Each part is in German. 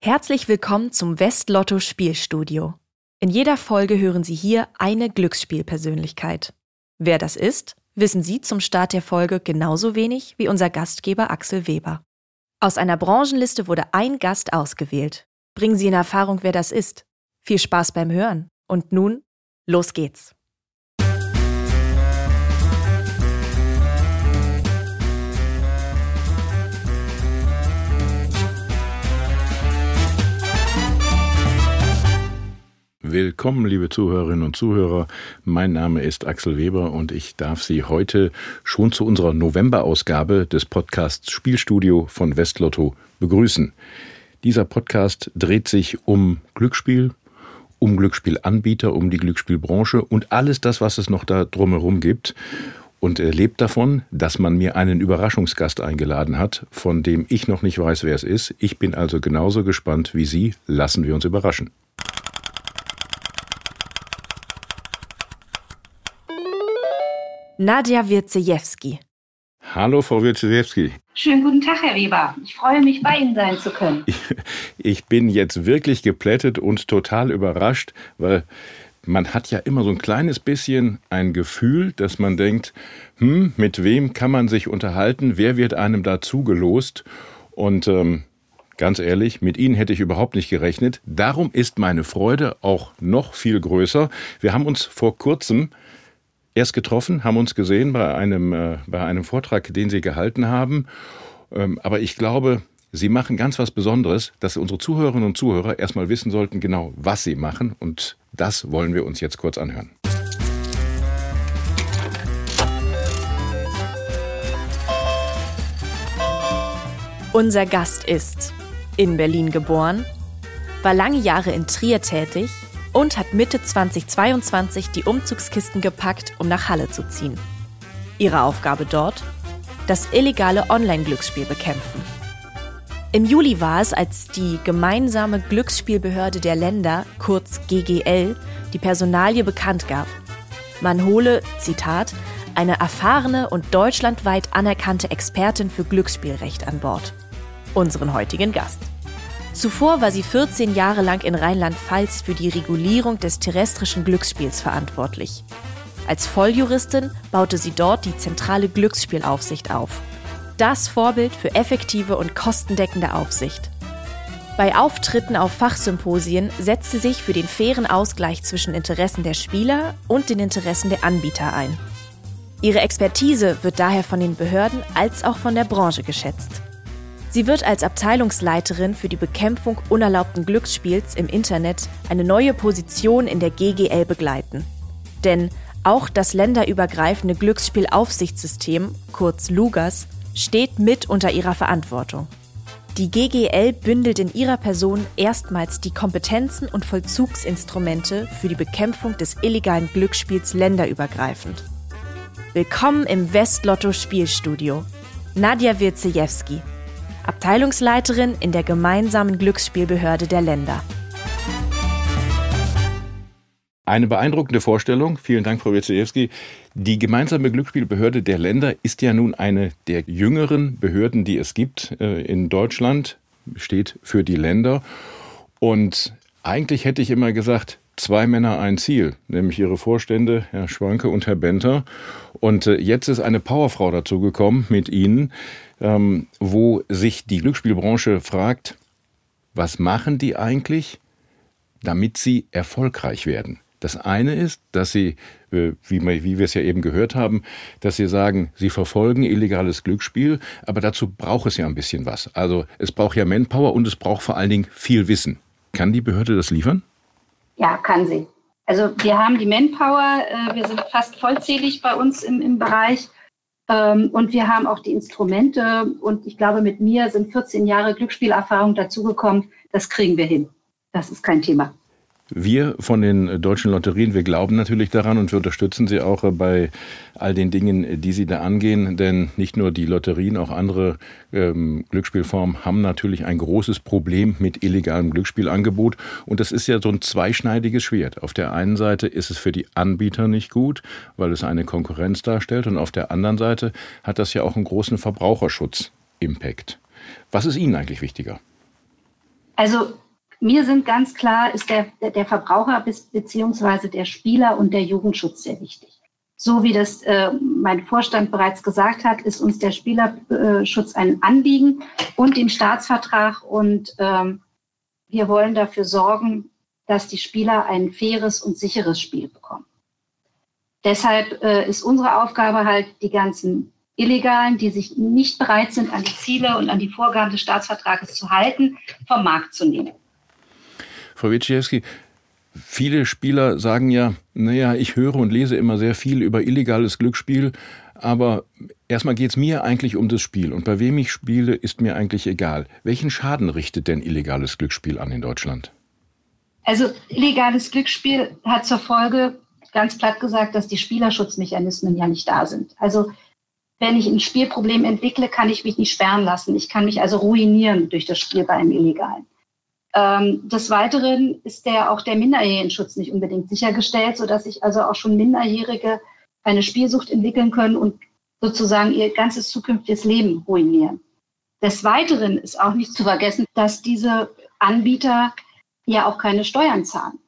Herzlich willkommen zum Westlotto Spielstudio. In jeder Folge hören Sie hier eine Glücksspielpersönlichkeit. Wer das ist, wissen Sie zum Start der Folge genauso wenig wie unser Gastgeber Axel Weber. Aus einer Branchenliste wurde ein Gast ausgewählt. Bringen Sie in Erfahrung, wer das ist. Viel Spaß beim Hören. Und nun, los geht's. Willkommen, liebe Zuhörerinnen und Zuhörer. Mein Name ist Axel Weber und ich darf Sie heute schon zu unserer Novemberausgabe des Podcasts Spielstudio von Westlotto begrüßen. Dieser Podcast dreht sich um Glücksspiel, um Glücksspielanbieter, um die Glücksspielbranche und alles das, was es noch da drumherum gibt. Und er lebt davon, dass man mir einen Überraschungsgast eingeladen hat, von dem ich noch nicht weiß, wer es ist. Ich bin also genauso gespannt wie Sie. Lassen wir uns überraschen. Nadja Wirzejewski. Hallo, Frau Wirzejewski. Schönen guten Tag, Herr Weber. Ich freue mich, bei Ihnen sein zu können. Ich, bin jetzt wirklich geplättet und total überrascht, weil man hat ja immer so ein kleines bisschen ein Gefühl, dass man denkt, hm, mit wem kann man sich unterhalten, wer wird einem da zugelost? Und ähm, ganz ehrlich, mit Ihnen hätte ich überhaupt nicht gerechnet. Darum ist meine Freude auch noch viel größer. Wir haben uns vor kurzem erst getroffen, haben uns gesehen bei einem, äh, bei einem Vortrag, den Sie gehalten haben. Ähm, aber ich glaube, Sie machen ganz was Besonderes, dass unsere Zuhörerinnen und Zuhörer erstmal wissen sollten, genau was Sie machen. Und das wollen wir uns jetzt kurz anhören. Unser Gast ist in Berlin geboren, war lange Jahre in Trier tätig und hat Mitte 2022 die Umzugskisten gepackt, um nach Halle zu ziehen. Ihre Aufgabe dort? Das illegale Online-Glücksspiel bekämpfen. Im Juli war es, als die gemeinsame Glücksspielbehörde der Länder, kurz GGL, die Personalie bekannt gab. Man hole, Zitat, eine erfahrene und deutschlandweit anerkannte Expertin für Glücksspielrecht an Bord. Unseren heutigen Gast. Zuvor war sie 14 Jahre lang in Rheinland-Pfalz für die Regulierung des terrestrischen Glücksspiels verantwortlich. Als Volljuristin baute sie dort die zentrale Glücksspielaufsicht auf. Das Vorbild für effektive und kostendeckende Aufsicht. Bei Auftritten auf Fachsymposien setzt sie sich für den fairen Ausgleich zwischen Interessen der Spieler und den Interessen der Anbieter ein. Ihre Expertise wird daher von den Behörden als auch von der Branche geschätzt. Sie wird als Abteilungsleiterin für die Bekämpfung unerlaubten Glücksspiels im Internet eine neue Position in der GGL begleiten. Denn auch das länderübergreifende Glücksspielaufsichtssystem, kurz LUGAS, steht mit unter ihrer Verantwortung. Die GGL bündelt in ihrer Person erstmals die Kompetenzen und Vollzugsinstrumente für die Bekämpfung des illegalen Glücksspiels länderübergreifend. Willkommen im Westlotto Spielstudio. Nadja Wirzejewski, Abteilungsleiterin in der gemeinsamen Glücksspielbehörde der Länder. Eine beeindruckende Vorstellung. Vielen Dank, Frau Wieczejewski. Die gemeinsame Glücksspielbehörde der Länder ist ja nun eine der jüngeren Behörden, die es gibt äh, in Deutschland, steht für die Länder. Und eigentlich hätte ich immer gesagt, zwei Männer ein Ziel, nämlich ihre Vorstände, Herr Schwanke und Herr Benter. Und äh, jetzt ist eine Powerfrau dazugekommen mit Ihnen ähm, wo sich die Glücksspielbranche fragt, was machen die eigentlich, damit sie erfolgreich werden? Das eine ist, dass sie, äh, wie, wie wir es ja eben gehört haben, dass sie sagen, sie verfolgen illegales Glücksspiel, aber dazu braucht es ja ein bisschen was. Also es braucht ja Manpower und es braucht vor allen Dingen viel Wissen. Kann die Behörde das liefern? Ja, kann sie. Also wir haben die Manpower, äh, wir sind fast vollzählig bei uns im, im Bereich. Ähm, und wir haben auch die Instrumente. Und ich glaube, mit mir sind 14 Jahre Glücksspielerfahrung dazugekommen. Das kriegen wir hin. Das ist kein Thema. Wir von den deutschen Lotterien, wir glauben natürlich daran und wir unterstützen sie auch bei all den Dingen, die sie da angehen. Denn nicht nur die Lotterien, auch andere ähm, Glücksspielformen haben natürlich ein großes Problem mit illegalem Glücksspielangebot. Und das ist ja so ein zweischneidiges Schwert. Auf der einen Seite ist es für die Anbieter nicht gut, weil es eine Konkurrenz darstellt. Und auf der anderen Seite hat das ja auch einen großen Verbraucherschutz-Impact. Was ist Ihnen eigentlich wichtiger? Also mir sind ganz klar, ist der, der Verbraucher beziehungsweise der Spieler und der Jugendschutz sehr wichtig. So wie das äh, mein Vorstand bereits gesagt hat, ist uns der Spielerschutz ein Anliegen und den Staatsvertrag. Und ähm, wir wollen dafür sorgen, dass die Spieler ein faires und sicheres Spiel bekommen. Deshalb äh, ist unsere Aufgabe halt, die ganzen Illegalen, die sich nicht bereit sind, an die Ziele und an die Vorgaben des Staatsvertrages zu halten, vom Markt zu nehmen. Frau Witschiewski, viele Spieler sagen ja, naja, ich höre und lese immer sehr viel über illegales Glücksspiel, aber erstmal geht es mir eigentlich um das Spiel und bei wem ich spiele, ist mir eigentlich egal. Welchen Schaden richtet denn illegales Glücksspiel an in Deutschland? Also illegales Glücksspiel hat zur Folge, ganz platt gesagt, dass die Spielerschutzmechanismen ja nicht da sind. Also wenn ich ein Spielproblem entwickle, kann ich mich nicht sperren lassen. Ich kann mich also ruinieren durch das Spiel bei einem Illegalen. Ähm, des Weiteren ist der, auch der Minderjährigenschutz nicht unbedingt sichergestellt, sodass sich also auch schon Minderjährige eine Spielsucht entwickeln können und sozusagen ihr ganzes zukünftiges Leben ruinieren. Des Weiteren ist auch nicht zu vergessen, dass diese Anbieter ja auch keine Steuern zahlen.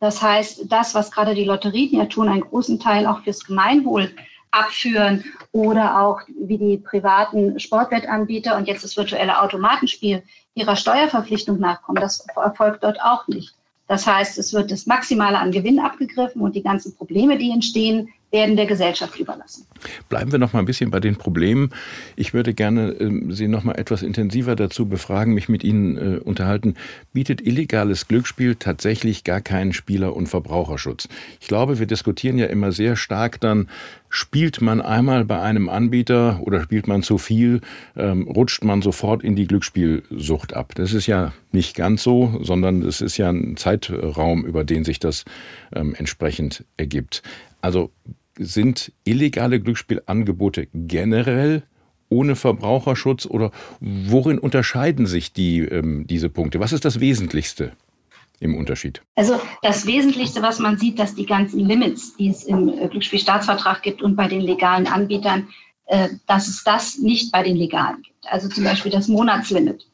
Das heißt, das, was gerade die Lotterien ja tun, einen großen Teil auch fürs Gemeinwohl abführen oder auch wie die privaten Sportwettanbieter und jetzt das virtuelle Automatenspiel ihrer Steuerverpflichtung nachkommen. Das erfolgt dort auch nicht. Das heißt, es wird das Maximale an Gewinn abgegriffen und die ganzen Probleme, die entstehen, werden der Gesellschaft überlassen. Bleiben wir noch mal ein bisschen bei den Problemen. Ich würde gerne äh, Sie noch mal etwas intensiver dazu befragen, mich mit Ihnen äh, unterhalten. Bietet illegales Glücksspiel tatsächlich gar keinen Spieler- und Verbraucherschutz? Ich glaube, wir diskutieren ja immer sehr stark dann, spielt man einmal bei einem Anbieter oder spielt man zu viel, ähm, rutscht man sofort in die Glücksspielsucht ab. Das ist ja nicht ganz so, sondern es ist ja ein Zeitraum, über den sich das ähm, entsprechend ergibt. Also sind illegale Glücksspielangebote generell ohne Verbraucherschutz oder worin unterscheiden sich die, ähm, diese Punkte? Was ist das Wesentlichste im Unterschied? Also das Wesentlichste, was man sieht, dass die ganzen Limits, die es im äh, Glücksspielstaatsvertrag gibt und bei den legalen Anbietern, äh, dass es das nicht bei den legalen gibt. Also zum Beispiel das Monatslimit,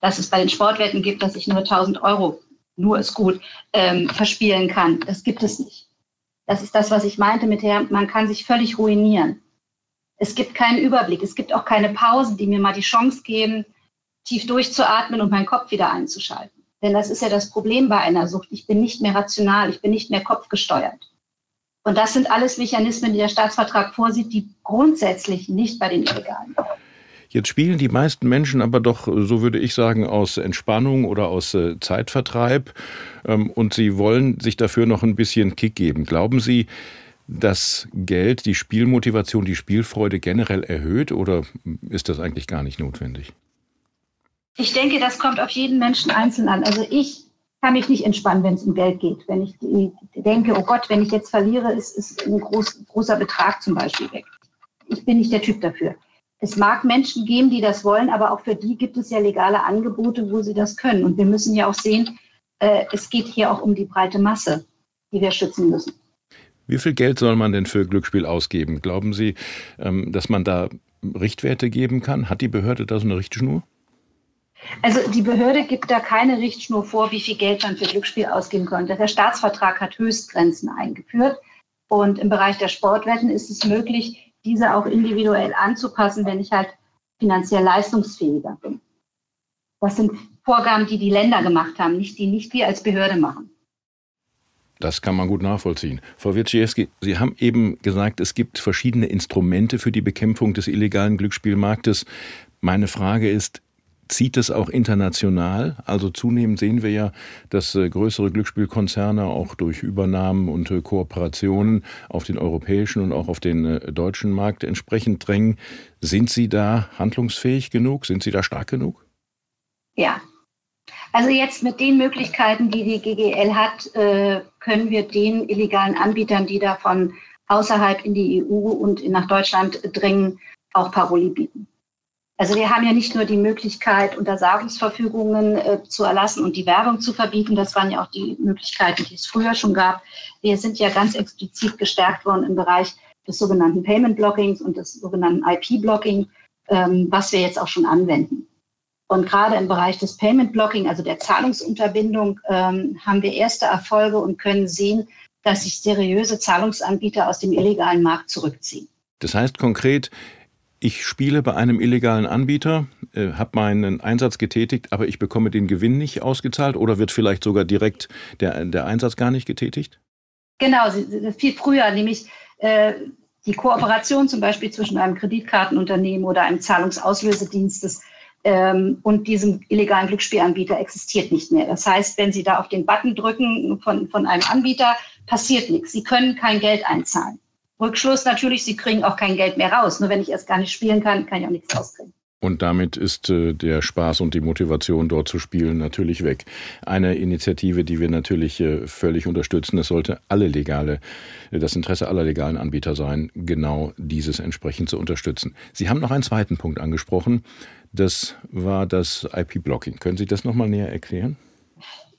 dass es bei den Sportwetten gibt, dass ich nur 1000 Euro, nur ist gut, ähm, verspielen kann. Das gibt es nicht. Das ist das, was ich meinte mit der, man kann sich völlig ruinieren. Es gibt keinen Überblick. Es gibt auch keine Pausen, die mir mal die Chance geben, tief durchzuatmen und meinen Kopf wieder einzuschalten. Denn das ist ja das Problem bei einer Sucht. Ich bin nicht mehr rational, ich bin nicht mehr kopfgesteuert. Und das sind alles Mechanismen, die der Staatsvertrag vorsieht, die grundsätzlich nicht bei den Illegalen Jetzt spielen die meisten Menschen aber doch, so würde ich sagen, aus Entspannung oder aus äh, Zeitvertreib ähm, und sie wollen sich dafür noch ein bisschen Kick geben. Glauben Sie, dass Geld die Spielmotivation, die Spielfreude generell erhöht oder ist das eigentlich gar nicht notwendig? Ich denke, das kommt auf jeden Menschen einzeln an. Also ich kann mich nicht entspannen, wenn es um Geld geht. Wenn ich denke, oh Gott, wenn ich jetzt verliere, ist, ist ein groß, großer Betrag zum Beispiel weg. Ich bin nicht der Typ dafür. Es mag Menschen geben, die das wollen, aber auch für die gibt es ja legale Angebote, wo sie das können. Und wir müssen ja auch sehen, äh, es geht hier auch um die breite Masse, die wir schützen müssen. Wie viel Geld soll man denn für Glücksspiel ausgeben? Glauben Sie, ähm, dass man da Richtwerte geben kann? Hat die Behörde da so eine Richtschnur? Also die Behörde gibt da keine Richtschnur vor, wie viel Geld man für Glücksspiel ausgeben könnte. Der Staatsvertrag hat Höchstgrenzen eingeführt. Und im Bereich der Sportwetten ist es möglich, diese auch individuell anzupassen, wenn ich halt finanziell leistungsfähiger bin. Das sind Vorgaben, die die Länder gemacht haben, nicht die nicht wir als Behörde machen. Das kann man gut nachvollziehen. Frau Wierciewski, Sie haben eben gesagt, es gibt verschiedene Instrumente für die Bekämpfung des illegalen Glücksspielmarktes. Meine Frage ist, Zieht es auch international? Also zunehmend sehen wir ja, dass äh, größere Glücksspielkonzerne auch durch Übernahmen und äh, Kooperationen auf den europäischen und auch auf den äh, deutschen Markt entsprechend drängen. Sind Sie da handlungsfähig genug? Sind Sie da stark genug? Ja. Also jetzt mit den Möglichkeiten, die die GGL hat, können wir den illegalen Anbietern, die da von außerhalb in die EU und nach Deutschland dringen, auch Paroli bieten. Also wir haben ja nicht nur die Möglichkeit, Untersagungsverfügungen äh, zu erlassen und die Werbung zu verbieten. Das waren ja auch die Möglichkeiten, die es früher schon gab. Wir sind ja ganz explizit gestärkt worden im Bereich des sogenannten Payment Blockings und des sogenannten IP Blocking, ähm, was wir jetzt auch schon anwenden. Und gerade im Bereich des Payment Blocking, also der Zahlungsunterbindung, ähm, haben wir erste Erfolge und können sehen, dass sich seriöse Zahlungsanbieter aus dem illegalen Markt zurückziehen. Das heißt konkret, ich spiele bei einem illegalen Anbieter, äh, habe meinen Einsatz getätigt, aber ich bekomme den Gewinn nicht ausgezahlt oder wird vielleicht sogar direkt der, der Einsatz gar nicht getätigt? Genau, viel früher, nämlich äh, die Kooperation zum Beispiel zwischen einem Kreditkartenunternehmen oder einem Zahlungsauslösedienstes ähm, und diesem illegalen Glücksspielanbieter existiert nicht mehr. Das heißt, wenn Sie da auf den Button drücken von, von einem Anbieter, passiert nichts. Sie können kein Geld einzahlen. Rückschluss natürlich, Sie kriegen auch kein Geld mehr raus. Nur wenn ich erst gar nicht spielen kann, kann ich auch nichts rauskriegen. Und damit ist äh, der Spaß und die Motivation, dort zu spielen, natürlich weg. Eine Initiative, die wir natürlich äh, völlig unterstützen. Es sollte alle legale, äh, das Interesse aller legalen Anbieter sein, genau dieses entsprechend zu unterstützen. Sie haben noch einen zweiten Punkt angesprochen. Das war das IP-Blocking. Können Sie das nochmal näher erklären?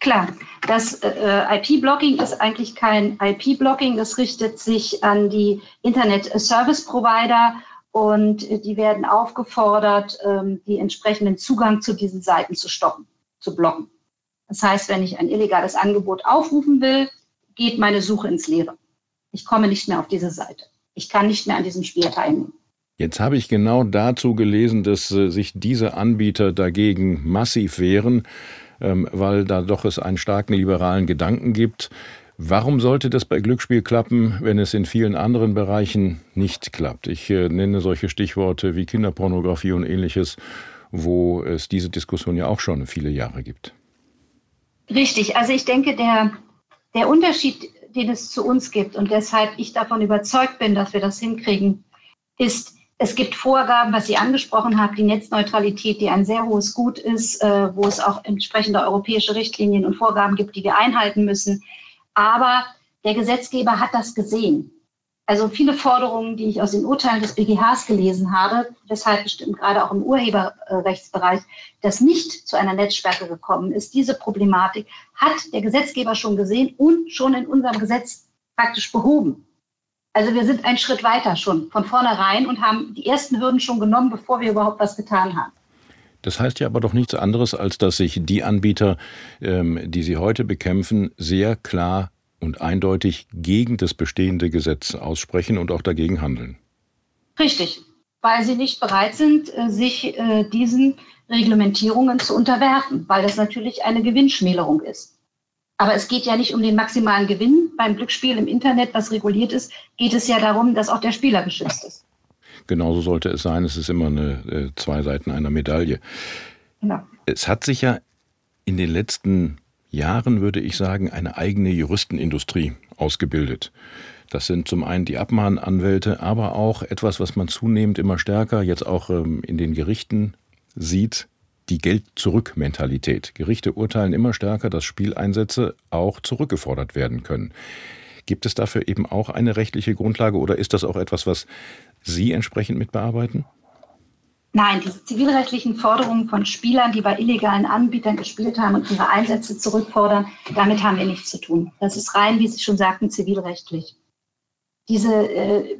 Klar, das äh, IP-Blocking ist eigentlich kein IP-Blocking. Das richtet sich an die Internet-Service-Provider und die werden aufgefordert, ähm, die entsprechenden Zugang zu diesen Seiten zu stoppen, zu blocken. Das heißt, wenn ich ein illegales Angebot aufrufen will, geht meine Suche ins Leere. Ich komme nicht mehr auf diese Seite. Ich kann nicht mehr an diesem Spiel teilnehmen. Jetzt habe ich genau dazu gelesen, dass äh, sich diese Anbieter dagegen massiv wehren, weil da doch es einen starken liberalen Gedanken gibt. Warum sollte das bei Glücksspiel klappen, wenn es in vielen anderen Bereichen nicht klappt? Ich äh, nenne solche Stichworte wie Kinderpornografie und ähnliches, wo es diese Diskussion ja auch schon viele Jahre gibt. Richtig, also ich denke, der, der Unterschied, den es zu uns gibt und deshalb ich davon überzeugt bin, dass wir das hinkriegen, ist, es gibt Vorgaben, was Sie angesprochen haben, die Netzneutralität, die ein sehr hohes Gut ist, äh, wo es auch entsprechende europäische Richtlinien und Vorgaben gibt, die wir einhalten müssen. Aber der Gesetzgeber hat das gesehen. Also viele Forderungen, die ich aus den Urteilen des BGHs gelesen habe, weshalb bestimmt gerade auch im Urheberrechtsbereich das nicht zu einer Netzsperre gekommen ist, diese Problematik hat der Gesetzgeber schon gesehen und schon in unserem Gesetz praktisch behoben. Also wir sind einen Schritt weiter schon von vornherein und haben die ersten Hürden schon genommen, bevor wir überhaupt was getan haben. Das heißt ja aber doch nichts anderes, als dass sich die Anbieter, ähm, die Sie heute bekämpfen, sehr klar und eindeutig gegen das bestehende Gesetz aussprechen und auch dagegen handeln. Richtig, weil sie nicht bereit sind, äh, sich äh, diesen Reglementierungen zu unterwerfen, weil das natürlich eine Gewinnschmälerung ist. Aber es geht ja nicht um den maximalen Gewinn. Beim Glücksspiel im Internet, was reguliert ist, geht es ja darum, dass auch der Spieler geschützt ist. Genauso sollte es sein. Es ist immer eine, äh, zwei Seiten einer Medaille. Ja. Es hat sich ja in den letzten Jahren, würde ich sagen, eine eigene Juristenindustrie ausgebildet. Das sind zum einen die Abmahnanwälte, aber auch etwas, was man zunehmend immer stärker jetzt auch ähm, in den Gerichten sieht, die Geld-Zurück-Mentalität. Gerichte urteilen immer stärker, dass Spieleinsätze auch zurückgefordert werden können. Gibt es dafür eben auch eine rechtliche Grundlage oder ist das auch etwas, was Sie entsprechend mit bearbeiten? Nein, diese zivilrechtlichen Forderungen von Spielern, die bei illegalen Anbietern gespielt haben und ihre Einsätze zurückfordern, damit haben wir nichts zu tun. Das ist rein, wie Sie schon sagten, zivilrechtlich. Diese, äh,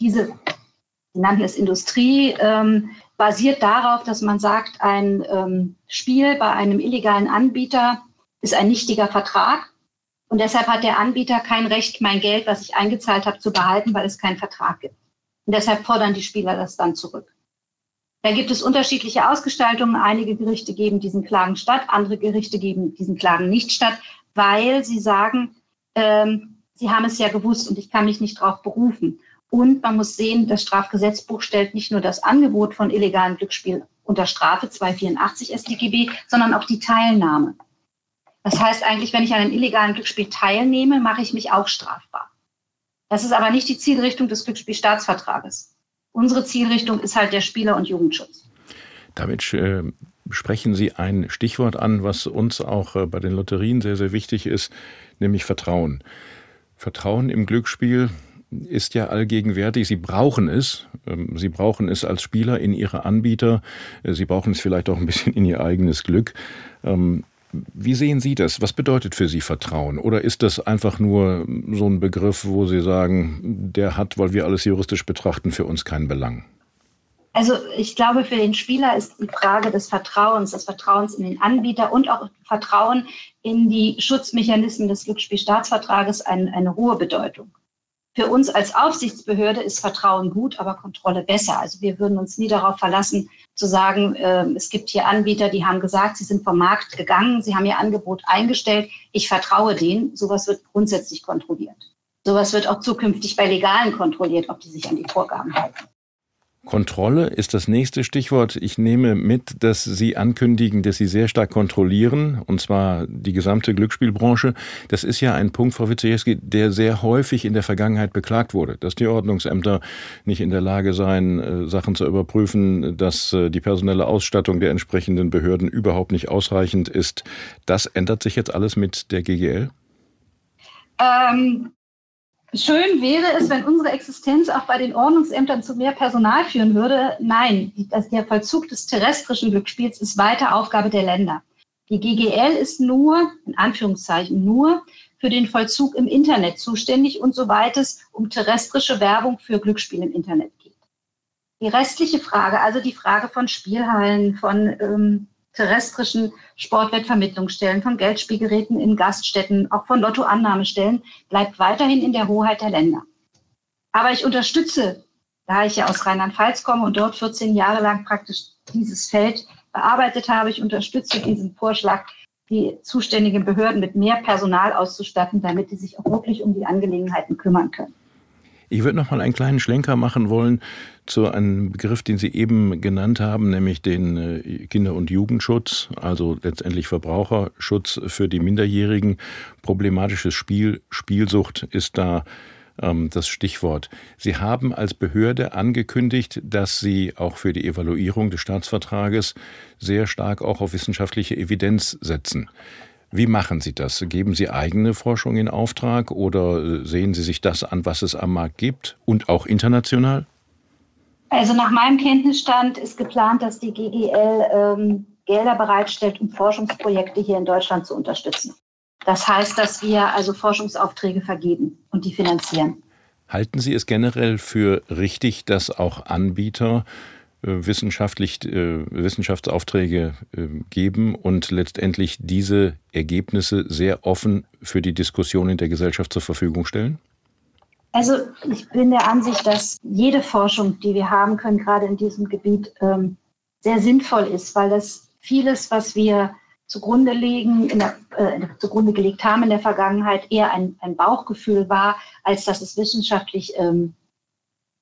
diese Sie nannten es Industrie, ähm, basiert darauf, dass man sagt, ein ähm, Spiel bei einem illegalen Anbieter ist ein nichtiger Vertrag. Und deshalb hat der Anbieter kein Recht, mein Geld, was ich eingezahlt habe, zu behalten, weil es keinen Vertrag gibt. Und deshalb fordern die Spieler das dann zurück. Da gibt es unterschiedliche Ausgestaltungen. Einige Gerichte geben diesen Klagen statt, andere Gerichte geben diesen Klagen nicht statt, weil sie sagen, ähm, sie haben es ja gewusst und ich kann mich nicht darauf berufen. Und man muss sehen, das Strafgesetzbuch stellt nicht nur das Angebot von illegalen Glücksspiel unter Strafe 284 StGB, sondern auch die Teilnahme. Das heißt eigentlich, wenn ich an einem illegalen Glücksspiel teilnehme, mache ich mich auch strafbar. Das ist aber nicht die Zielrichtung des Glücksspielstaatsvertrages. Unsere Zielrichtung ist halt der Spieler- und Jugendschutz. Damit äh, sprechen Sie ein Stichwort an, was uns auch äh, bei den Lotterien sehr, sehr wichtig ist, nämlich Vertrauen. Vertrauen im Glücksspiel ist ja allgegenwärtig. Sie brauchen es. Ähm, Sie brauchen es als Spieler in Ihre Anbieter. Äh, Sie brauchen es vielleicht auch ein bisschen in Ihr eigenes Glück. Ähm, wie sehen Sie das? Was bedeutet für Sie Vertrauen? Oder ist das einfach nur so ein Begriff, wo Sie sagen, der hat, weil wir alles juristisch betrachten, für uns keinen Belang? Also ich glaube, für den Spieler ist die Frage des Vertrauens, des Vertrauens in den Anbieter und auch Vertrauen in die Schutzmechanismen des Glücksspielstaatsvertrages eine, eine hohe Bedeutung. Für uns als Aufsichtsbehörde ist Vertrauen gut, aber Kontrolle besser. Also wir würden uns nie darauf verlassen, zu sagen, äh, es gibt hier Anbieter, die haben gesagt, sie sind vom Markt gegangen, sie haben ihr Angebot eingestellt, ich vertraue denen. Sowas wird grundsätzlich kontrolliert. Sowas wird auch zukünftig bei Legalen kontrolliert, ob die sich an die Vorgaben halten. Kontrolle ist das nächste Stichwort. Ich nehme mit, dass Sie ankündigen, dass Sie sehr stark kontrollieren, und zwar die gesamte Glücksspielbranche. Das ist ja ein Punkt, Frau Witzejewski, der sehr häufig in der Vergangenheit beklagt wurde, dass die Ordnungsämter nicht in der Lage seien, äh, Sachen zu überprüfen, dass äh, die personelle Ausstattung der entsprechenden Behörden überhaupt nicht ausreichend ist. Das ändert sich jetzt alles mit der GGL? Ähm, Schön wäre es, wenn unsere Existenz auch bei den Ordnungsämtern zu mehr Personal führen würde. Nein, das, der Vollzug des terrestrischen Glücksspiels ist weiter Aufgabe der Länder. Die GGL ist nur, in Anführungszeichen nur, für den Vollzug im Internet zuständig und soweit es um terrestrische Werbung für Glücksspiel im Internet geht. Die restliche Frage, also die Frage von Spielhallen, von ähm, terrestrischen Sportwettvermittlungsstellen, von Geldspielgeräten in Gaststätten, auch von Lottoannahmestellen, bleibt weiterhin in der Hoheit der Länder. Aber ich unterstütze, da ich ja aus Rheinland-Pfalz komme und dort 14 Jahre lang praktisch dieses Feld bearbeitet habe, ich unterstütze diesen Vorschlag, die zuständigen Behörden mit mehr Personal auszustatten, damit sie sich auch wirklich um die Angelegenheiten kümmern können. Ich würde noch mal einen kleinen Schlenker machen wollen zu einem Begriff, den Sie eben genannt haben, nämlich den äh, Kinder- und Jugendschutz, also letztendlich Verbraucherschutz für die Minderjährigen. Problematisches Spiel, Spielsucht ist da ähm, das Stichwort. Sie haben als Behörde angekündigt, dass Sie auch für die Evaluierung des Staatsvertrages sehr stark auch auf wissenschaftliche Evidenz setzen. Wie machen Sie das? Geben Sie eigene Forschung in Auftrag oder äh, sehen Sie sich das an, was es am Markt gibt und auch international? Also nach meinem Kenntnisstand ist geplant, dass die GGL ähm, Gelder bereitstellt, um Forschungsprojekte hier in Deutschland zu unterstützen. Das heißt, dass wir also Forschungsaufträge vergeben und die finanzieren. Halten Sie es generell für richtig, dass auch Anbieter wissenschaftlich äh, Wissenschaftsaufträge äh, geben und letztendlich diese Ergebnisse sehr offen für die Diskussion in der Gesellschaft zur Verfügung stellen? Also ich bin der Ansicht, dass jede Forschung, die wir haben können, gerade in diesem Gebiet, ähm, sehr sinnvoll ist, weil das vieles, was wir zugrunde legen, der, äh, zugrunde gelegt haben in der Vergangenheit, eher ein, ein Bauchgefühl war, als dass es wissenschaftlich ähm,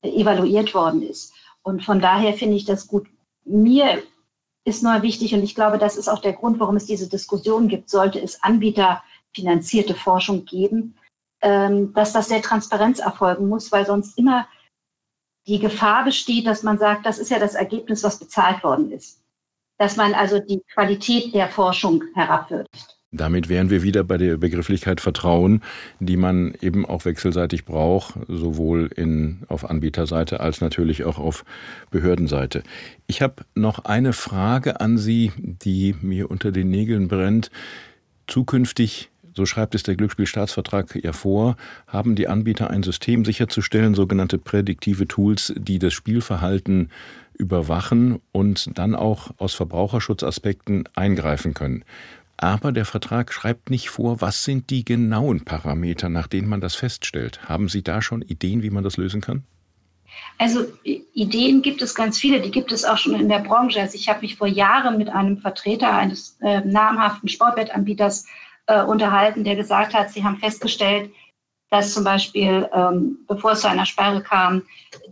evaluiert worden ist. Und von daher finde ich das gut. Mir ist nur wichtig, und ich glaube, das ist auch der Grund, warum es diese Diskussion gibt, sollte es anbieterfinanzierte Forschung geben, ähm, dass das sehr Transparenz erfolgen muss, weil sonst immer die Gefahr besteht, dass man sagt, das ist ja das Ergebnis, was bezahlt worden ist. Dass man also die Qualität der Forschung herabwürdigt. Damit wären wir wieder bei der Begrifflichkeit Vertrauen, die man eben auch wechselseitig braucht, sowohl in, auf Anbieterseite als natürlich auch auf Behördenseite. Ich habe noch eine Frage an Sie, die mir unter den Nägeln brennt. Zukünftig so schreibt es der Glücksspielstaatsvertrag ja vor, haben die Anbieter ein System sicherzustellen, sogenannte prädiktive Tools, die das Spielverhalten überwachen und dann auch aus Verbraucherschutzaspekten eingreifen können. Aber der Vertrag schreibt nicht vor, was sind die genauen Parameter, nach denen man das feststellt. Haben Sie da schon Ideen, wie man das lösen kann? Also Ideen gibt es ganz viele, die gibt es auch schon in der Branche. Also ich habe mich vor Jahren mit einem Vertreter eines äh, namhaften Sportwettanbieters äh, unterhalten, der gesagt hat, sie haben festgestellt, dass zum Beispiel, ähm, bevor es zu einer Sperre kam,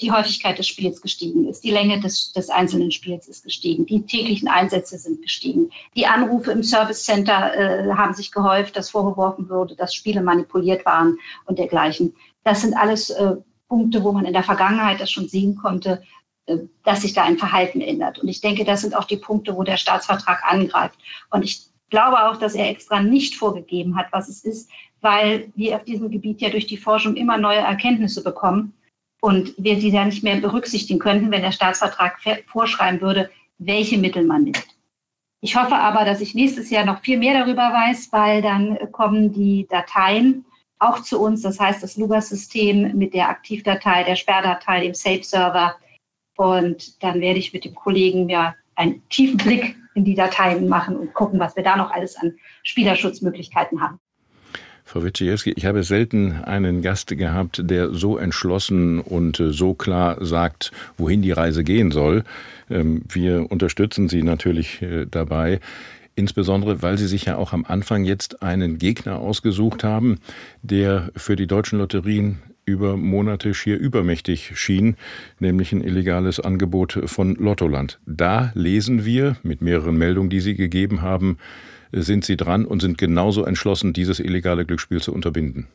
die Häufigkeit des Spiels gestiegen ist, die Länge des, des einzelnen Spiels ist gestiegen, die täglichen Einsätze sind gestiegen, die Anrufe im Service Center äh, haben sich gehäuft, dass vorgeworfen wurde, dass Spiele manipuliert waren und dergleichen. Das sind alles äh, Punkte, wo man in der Vergangenheit das schon sehen konnte, äh, dass sich da ein Verhalten ändert. Und ich denke, das sind auch die Punkte, wo der Staatsvertrag angreift. Und ich glaube auch, dass er extra nicht vorgegeben hat, was es ist, weil wir auf diesem Gebiet ja durch die Forschung immer neue Erkenntnisse bekommen und wir sie ja nicht mehr berücksichtigen könnten, wenn der Staatsvertrag vorschreiben würde, welche Mittel man nimmt. Ich hoffe aber, dass ich nächstes Jahr noch viel mehr darüber weiß, weil dann kommen die Dateien auch zu uns. Das heißt, das Lugas-System mit der Aktivdatei, der Sperrdatei, dem Safe-Server, Und dann werde ich mit dem Kollegen mir einen tiefen Blick in die Dateien machen und gucken, was wir da noch alles an Spielerschutzmöglichkeiten haben. Frau Witschewski, ich habe selten einen Gast gehabt, der so entschlossen und äh, so klar sagt, wohin die Reise gehen soll. Ähm, wir unterstützen Sie natürlich äh, dabei. Insbesondere, weil Sie sich ja auch am Anfang jetzt einen Gegner ausgesucht haben, der für die deutschen Lotterien über Monate schier übermächtig schien, nämlich ein illegales Angebot von Lottoland. Da lesen wir mit mehreren Meldungen, die Sie gegeben haben, sind Sie dran und sind genauso entschlossen, dieses illegale Glücksspiel zu unterbinden.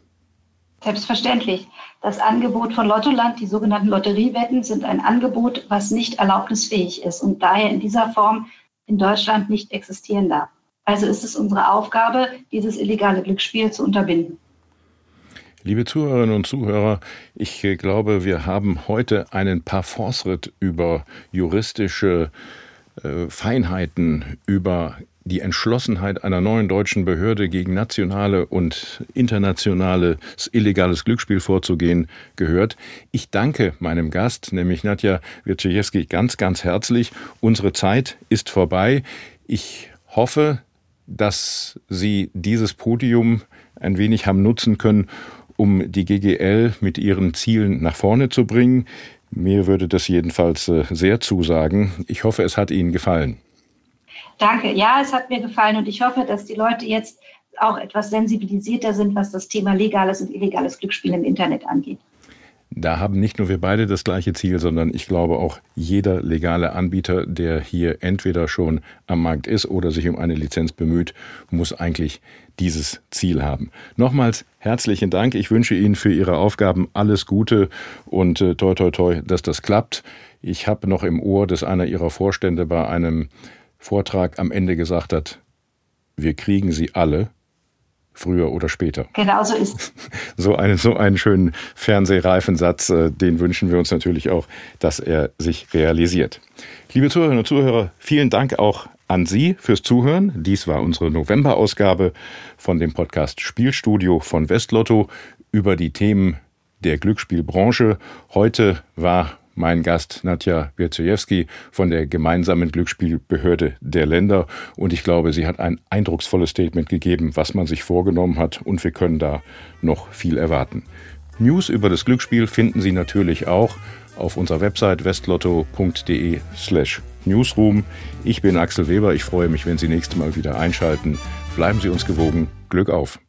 Selbstverständlich. Das Angebot von Lottoland, die sogenannten Lotteriewetten, sind ein Angebot, was nicht erlaubnisfähig ist und daher in dieser Form in Deutschland nicht existieren darf. Also ist es unsere Aufgabe, dieses illegale Glücksspiel zu unterbinden. Liebe Zuhörerinnen und Zuhörer, ich äh, glaube, wir haben heute einen Parforce-Ritt über juristische äh, Feinheiten, über die Entschlossenheit einer neuen deutschen Behörde gegen nationale und internationales illegales Glücksspiel vorzugehen gehört. Ich danke meinem Gast, nämlich Nadja Wirczejewski, ganz, ganz herzlich. Unsere Zeit ist vorbei. Ich hoffe, dass Sie dieses Podium ein wenig haben nutzen können, um die GGL mit ihren Zielen nach vorne zu bringen. Mir würde das jedenfalls äh, sehr zusagen. Ich hoffe, es hat Ihnen gefallen. Danke. Ja, es hat mir gefallen und ich hoffe, dass die Leute jetzt auch etwas sensibilisierter sind, was das Thema legales und illegales Glücksspiel im Internet angeht. Da haben nicht nur wir beide das gleiche Ziel, sondern ich glaube auch jeder legale Anbieter, der hier entweder schon am Markt ist oder sich um eine Lizenz bemüht, muss eigentlich dieses Ziel haben. Nochmals herzlichen Dank. Ich wünsche Ihnen für Ihre Aufgaben alles Gute und äh, toi toi toi, dass das klappt. Ich habe noch im Ohr, dass einer Ihrer Vorstände bei einem Vortrag am Ende gesagt hat, wir kriegen sie alle, früher oder später. Genau so ist. So einen, so einen schönen fernsehreifen Satz, äh, den wünschen wir uns natürlich auch, dass er sich realisiert. Liebe Zuhörerinnen und Zuhörer, vielen Dank auch an Sie fürs Zuhören. Dies war unsere November-Ausgabe von dem Podcast Spielstudio von Westlotto über die Themen der Glücksspielbranche. Heute war mein Gast Nadja Wierzejewski von der gemeinsamen Glücksspielbehörde der Länder. Und ich glaube, sie hat ein eindrucksvolles Statement gegeben, was man sich vorgenommen hat. Und wir können da noch viel erwarten. News über das Glücksspiel finden Sie natürlich auch auf unserer Website westlotto.de slash newsroom. Ich bin Axel Weber. Ich freue mich, wenn Sie nächstes Mal wieder einschalten. Bleiben Sie uns gewogen. Glück auf!